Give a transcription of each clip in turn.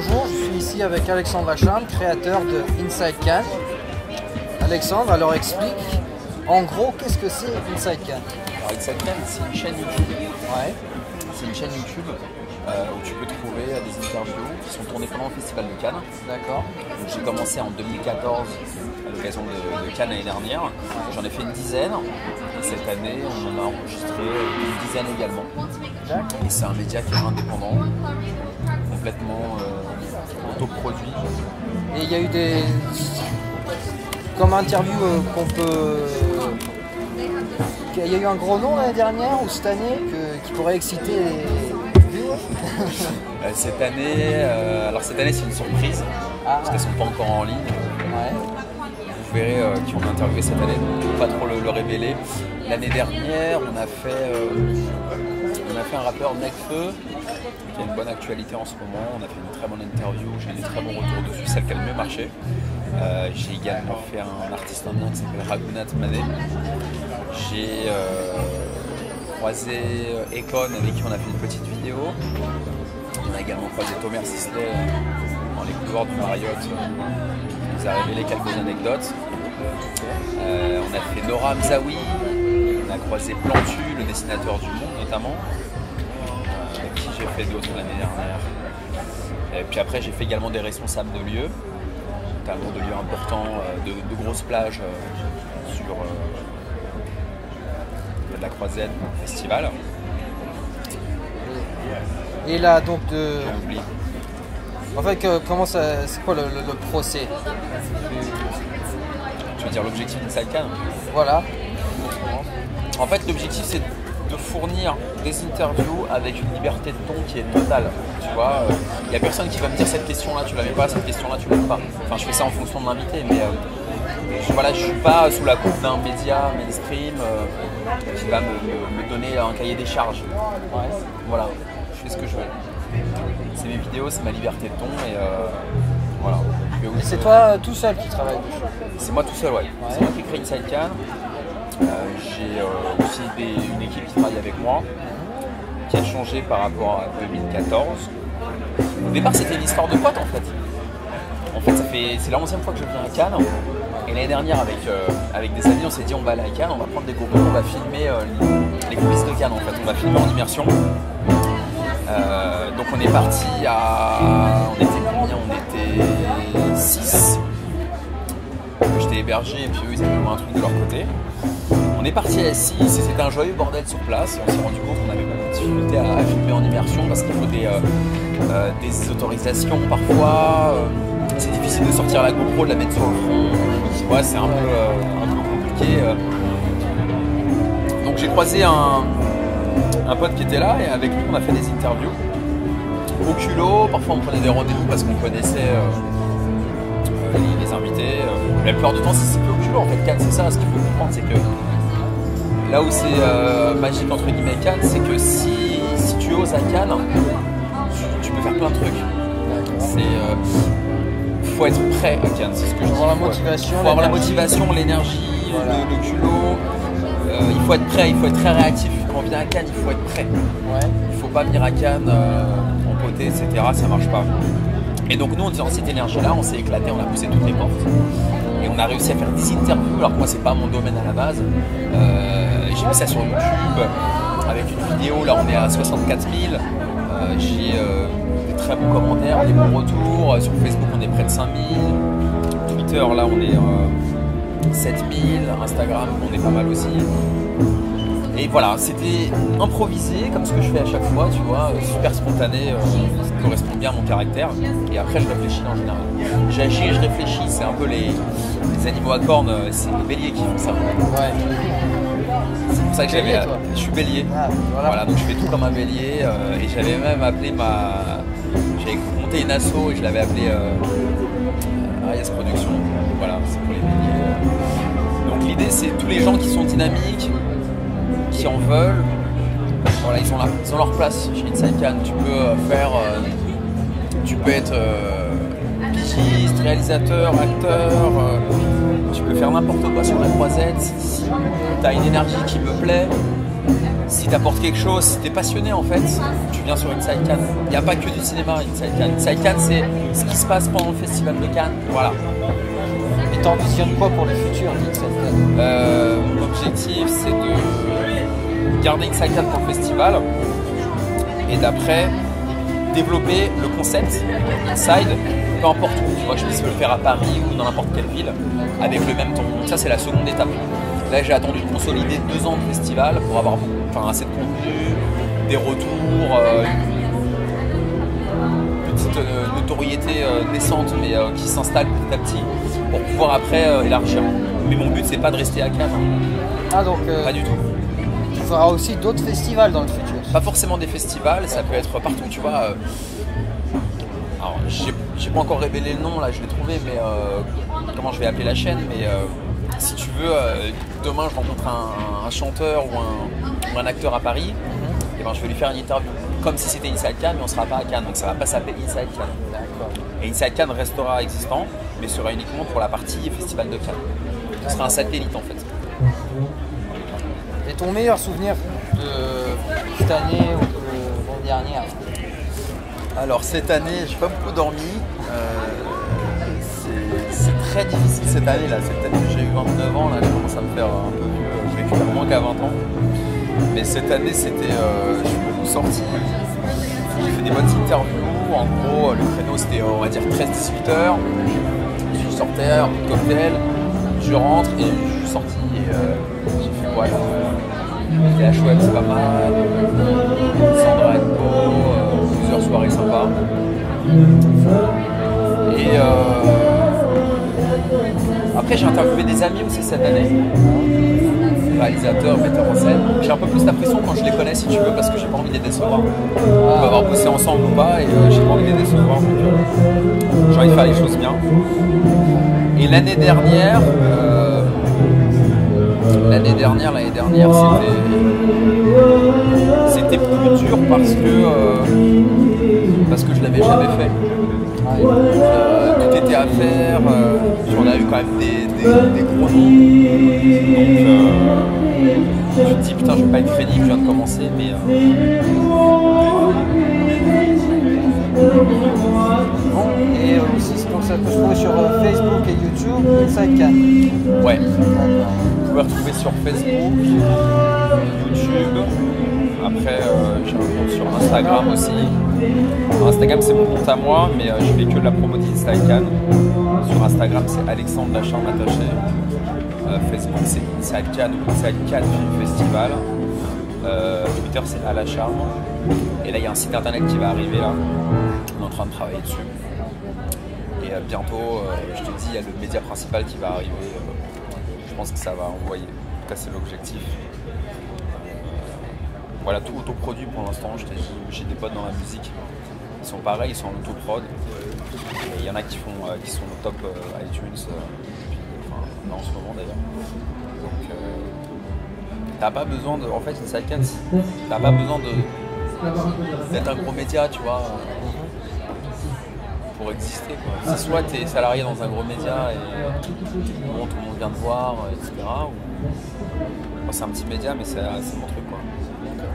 Bonjour, je suis ici avec Alexandre Lachambe, créateur de Inside Cannes. Alexandre, alors explique en gros qu'est-ce que c'est Inside Cannes Alors Inside Cannes, c'est une chaîne YouTube. Ouais. C'est une chaîne YouTube euh, où tu peux trouver des interviews qui sont tournées pendant le Festival de Cannes. D'accord. J'ai commencé en 2014 à l'occasion de, de Cannes l'année dernière. J'en ai fait une dizaine. Et cette année, on en a enregistré une dizaine également. Et c'est un média qui est indépendant, complètement euh, autoproduit. Et il y a eu des. Comme interview euh, qu'on peut. Il y a eu un gros nom l'année dernière ou cette année que- qui pourrait exciter les viewers Euh, cette année, euh, alors cette année c'est une surprise Ah. parce qu'elles sont pas encore en ligne. Ouais. Vous verrez euh, qui on a interviewé cette année, donc je peux pas trop le, le révéler. L'année dernière, on a fait, a fait un rappeur Necfeu qui a une bonne actualité en ce moment. On a fait une très bonne interview, j'ai eu des très bons retours dessus, celle qui a le mieux marché. Euh, j'ai également fait un artiste indien qui s'appelle Raghunath Mané. J'ai euh, croisé euh, Econ avec qui on a fait une petite vidéo. On a également croisé Thomas Sisley dans les couloirs du Marriott qui nous a révélé quelques anecdotes. On a fait Nora Mzaoui, on a croisé Plantu, le dessinateur du monde notamment, j'ai fait d'autres l'année dernière. Et puis après j'ai fait également des responsables de lieux, notamment de lieux importants, euh, de, de grosses plages euh, sur euh, de la Croisette, festival. Et là donc de. En fait comment ça. C'est quoi le, le- le procès? Tu veux dire l'objectif d'Inside Cannes Voilà. En fait, l'objectif, c'est de fournir des interviews avec une liberté de ton qui est totale. Tu vois, il n'y a personne qui va me dire cette question-là, tu l'avais pas, cette question-là, tu l'avais pas. Enfin, je fais ça en fonction de l'invité, mais euh, je, voilà, je suis pas sous la coupe d'un média mainstream euh, qui va me, me- me donner un cahier des charges. Voilà, je fais ce que je veux. C'est mes vidéos, c'est ma liberté de ton, et euh, voilà. C'est toi euh, tout seul qui travaille c'est moi tout seul, ouais. C'est moi qui crée Inside Cannes. Euh, J'ai euh, aussi une équipe qui travaille avec moi, qui a changé par rapport à 2014. Au départ, c'était une histoire de potes en fait. En fait, fait, c'est la 11e fois que je viens à Cannes. Et l'année dernière, avec, euh, avec des amis, on s'est dit on va aller à Cannes, on va prendre des GoPros, on va filmer les coulisses de Cannes en fait. On va filmer en immersion. Donc on est parti à. On était combien? On était 6. J'étais hébergé et puis eux ils avaient un truc de leur côté. On est parti à 6 et c'était un joyeux bordel sur place. On s'est rendu compte qu'on avait beaucoup de difficultés à, filmer en immersion parce qu'il faut des, euh, euh, autorisations parfois. Euh, c'est difficile de sortir la GoPro, de la mettre sur le front. Ouais, c'est un peu, un peu compliqué. Donc j'ai croisé un, pote qui était là et avec lui on a fait des interviews au culot. Parfois on prenait des rendez-vous parce qu'on connaissait les, invités. La plupart du temps c'est culot en fait Cannes c'est ça. Ce qu'il faut comprendre c'est que là où c'est euh, magique entre guillemets Cannes c'est que si, si tu oses à Cannes tu, tu peux faire plein de trucs. C'est euh, faut être prêt à Cannes, c'est ce que je dis. la Faut- motivation, faut avoir la motivation, l'énergie, Voilà. le, le culot. Euh, il faut être prêt, il faut être très réactif. Quand on vient à Cannes, il faut être prêt. Ouais. Il faut pas venir à Cannes en côté, etc. Ça marche pas. Et donc nous, on était dans cette énergie-là, on s'est éclaté, on a poussé toutes les portes. Et on a réussi à faire des interviews, alors que moi c'est pas mon domaine à la base. Euh, j'ai mis ça sur YouTube avec une vidéo, là on est à 64 000. Euh, j'ai euh, des très bons commentaires, des bons retours. Sur Facebook on est près de 5 000. Twitter là on est euh, 7 000. Instagram on est pas mal aussi. Et voilà, c'était improvisé comme ce que je fais à chaque fois, tu vois, euh, super spontané, euh, ça correspond bien à mon caractère. Et après, je réfléchis en général. J'agis et je réfléchis, c'est un peu les, les animaux à cornes, euh, c'est les béliers qui font ça. Ouais. C'est pour ça que j'avais. Je suis bélier. Ah, voilà. Voilà, donc je fais tout comme un bélier. euh, et j'avais même appelé ma. J'avais monté une asso et je l'avais appelé euh, Arias Production. Voilà, c'est pour les béliers. Donc l'idée, c'est tous les gens qui sont dynamiques, qui en veulent. Voilà, ils ont, ils ont leur place chez Inside. Tu peux euh, faire. euh, tu peux être euh, pigiste, réalisateur, acteur. euh, tu peux faire n'importe quoi sur la croisette. Si tu as une énergie qui me plaît, si t'apportes quelque chose, si t'es passionné en fait, tu viens sur Inside Cannes. Il n'y a pas que du cinéma Inside Cannes. Inside Cannes, c'est ce qui se passe pendant le festival de Cannes. Voilà. T'envisionnes quoi pour le futur d'Inside Cannes Euh, mon objectif, c'est de garder Inside Cannes pour le festival et d'après développer le concept Inside, peu importe où. Tu vois, je puisse le faire à Paris ou dans n'importe quelle ville avec le même ton. Ça, c'est la seconde étape. Là, j'ai attendu de consolider deux ans de festival pour avoir enfin, assez de contenu, des retours, euh, notoriété euh, naissante mais euh, qui s'installe petit à petit pour pouvoir après euh, élargir. Mais mon but, c'est pas de rester à Cannes, hein. Ah donc pas du tout. tu feras aussi d'autres festivals dans le futur. Pas forcément des festivals, ça peut être partout, tu vois. Alors, j'ai pas encore révélé le nom, là, je l'ai trouvé, mais comment je vais appeler la chaîne, mais si tu veux, demain je rencontre un, un chanteur ou un, ou un acteur à Paris, et ben je vais lui faire une interview, comme si c'était Inside Cannes, mais on sera pas à Cannes, donc ça va pas s'appeler Inside Cannes. D'accord. Et Inside Cannes restera existant, mais sera uniquement pour la partie Festival de Cannes. Ce sera un satellite en fait. Et ton meilleur souvenir de cette année ou de l'année dernière Alors cette année, j'ai pas beaucoup dormi. Euh, c'est- c'est très difficile cette année là. Cette année j'ai eu 29 ans, là je commence à me faire un peu vieux. Je récupère moins qu'à 20 ans. Mais cette année c'était. euh, je J'ai fait des bonnes interviews. En gros, le créneau c'était on va dire 13-18 heures. Je sortais, un cocktail. Je rentre et je suis sorti et euh, j'ai fait là La chouette c'est pas mal. Sandra Co, euh, plusieurs soirées sympas. Et euh, après j'ai interviewé des amis aussi cette année, réalisateurs, metteurs en scène. J'ai un peu plus l'impression quand je les connais si tu veux parce que j'ai pas envie de les décevoir. On va avoir bossé ensemble ou pas et euh, j'ai pas envie de les décevoir. Donc, euh, j'ai envie de faire les choses bien. Et l'année dernière, euh, l'année dernière, l'année dernière, c'était plus dur parce que parce que je l'avais jamais fait. Euh, tout était à faire. euh, on a eu quand même des, gros noms. Donc tu te dis putain je vais pas être crédible, je viens de commencer, mais euh, Bon, et euh, aussi, c'est donc ça peut se trouver sur euh, Facebook et YouTube, Inside Cannes. ouais. Vous pouvez retrouver sur Facebook, YouTube. Après, euh, j'ai un compte sur Instagram aussi. Instagram, c'est mon compte à moi, mais euh, je fais que de la promo d'Inside. Sur Instagram, c'est Alexandre Lacharme attaché. Facebook, c'est Inside Cannes ou Inside Cannes Film Festival. Euh, Twitter, c'est à la charme. Et là, il y a un site internet qui va arriver là. On est en train de travailler dessus. Et euh, bientôt, euh, je te dis, il y a le média principal qui va arriver. euh, je pense que ça va envoyer. En tout c'est l'objectif. Euh, voilà, tout autoproduit pour l'instant. J'ai des potes dans la musique. Ils sont pareils, ils sont en autoprod. Et il y en a qui, font, euh, qui sont au top euh, iTunes. euh, enfin, là, en ce moment d'ailleurs. Donc, euh, t'as pas besoin de. En fait, Inside Cannes, t'as pas besoin d'être un gros média, tu vois, pour exister. C'est soit tu es salarié dans un gros média et bon, tout le monde vient te voir, etc. Ou... C'est un petit média, mais c'est mon truc. Quoi.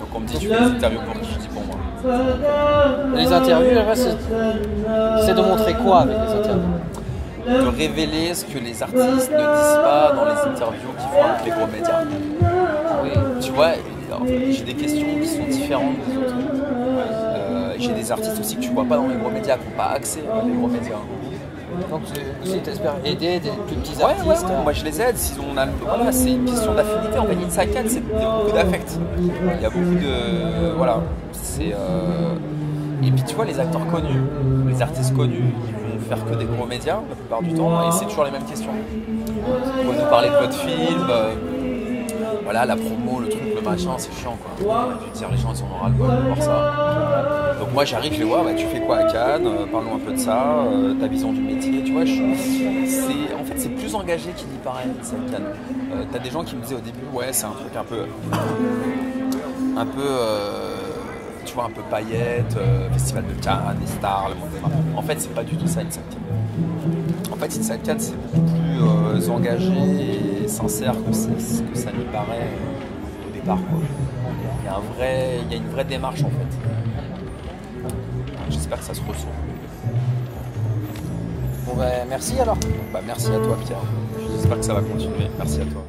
Donc on me dit, tu fais des interviews pour qui? Je dis pour moi. Les interviews, c'est c'est de montrer quoi avec les interviews? De révéler ce que les artistes ne disent pas dans les interviews qu'ils font avec les gros médias. Tu vois, j'ai des questions qui sont différentes des autres. Euh, j'ai des artistes aussi que tu vois pas dans les gros médias, qui n'ont pas accès à les gros médias. Donc, tu aussi, t'espères aider des plus petits Ouais, artistes. ouais, moi je les aide. S'ils ont, un- voilà, c'est une question d'affinité. En fait, Cannes, c'est il y a beaucoup d'affect. Il y a beaucoup de. Voilà. C'est. euh, Et puis tu vois, les acteurs connus, les artistes connus, ils faire que des gros médias la plupart du temps et c'est toujours les mêmes questions. Vous pouvez nous parler de votre film. euh, Voilà, la promo, le truc, le machin, c'est chiant quoi. Les gens ils en ont ras le bol de voir ça. Donc moi j'arrive, je les vois, bah, tu fais quoi à Cannes Euh, Parlons un peu de ça, euh, ta vision du métier, tu vois. je- c'est- en fait c'est plus engagé qu'il n'y paraît, cette Cannes. Euh, T'as des gens qui me disaient au début, ouais c'est un truc un peu... Un peu... vois, un peu paillette, euh, festival de Cannes, les stars, le monde des. En fait c'est pas du tout ça Inside Cannes. En fait Inside Cannes c'est beaucoup plus euh, engagé et sincère que ça n'y paraît euh, au départ. Quoi. Il y, a un vrai, il y a une vraie démarche en fait. J'espère que ça se ressent. Bon ben merci alors. Bah, merci à toi Pierre. J'espère que ça va continuer. Merci à toi.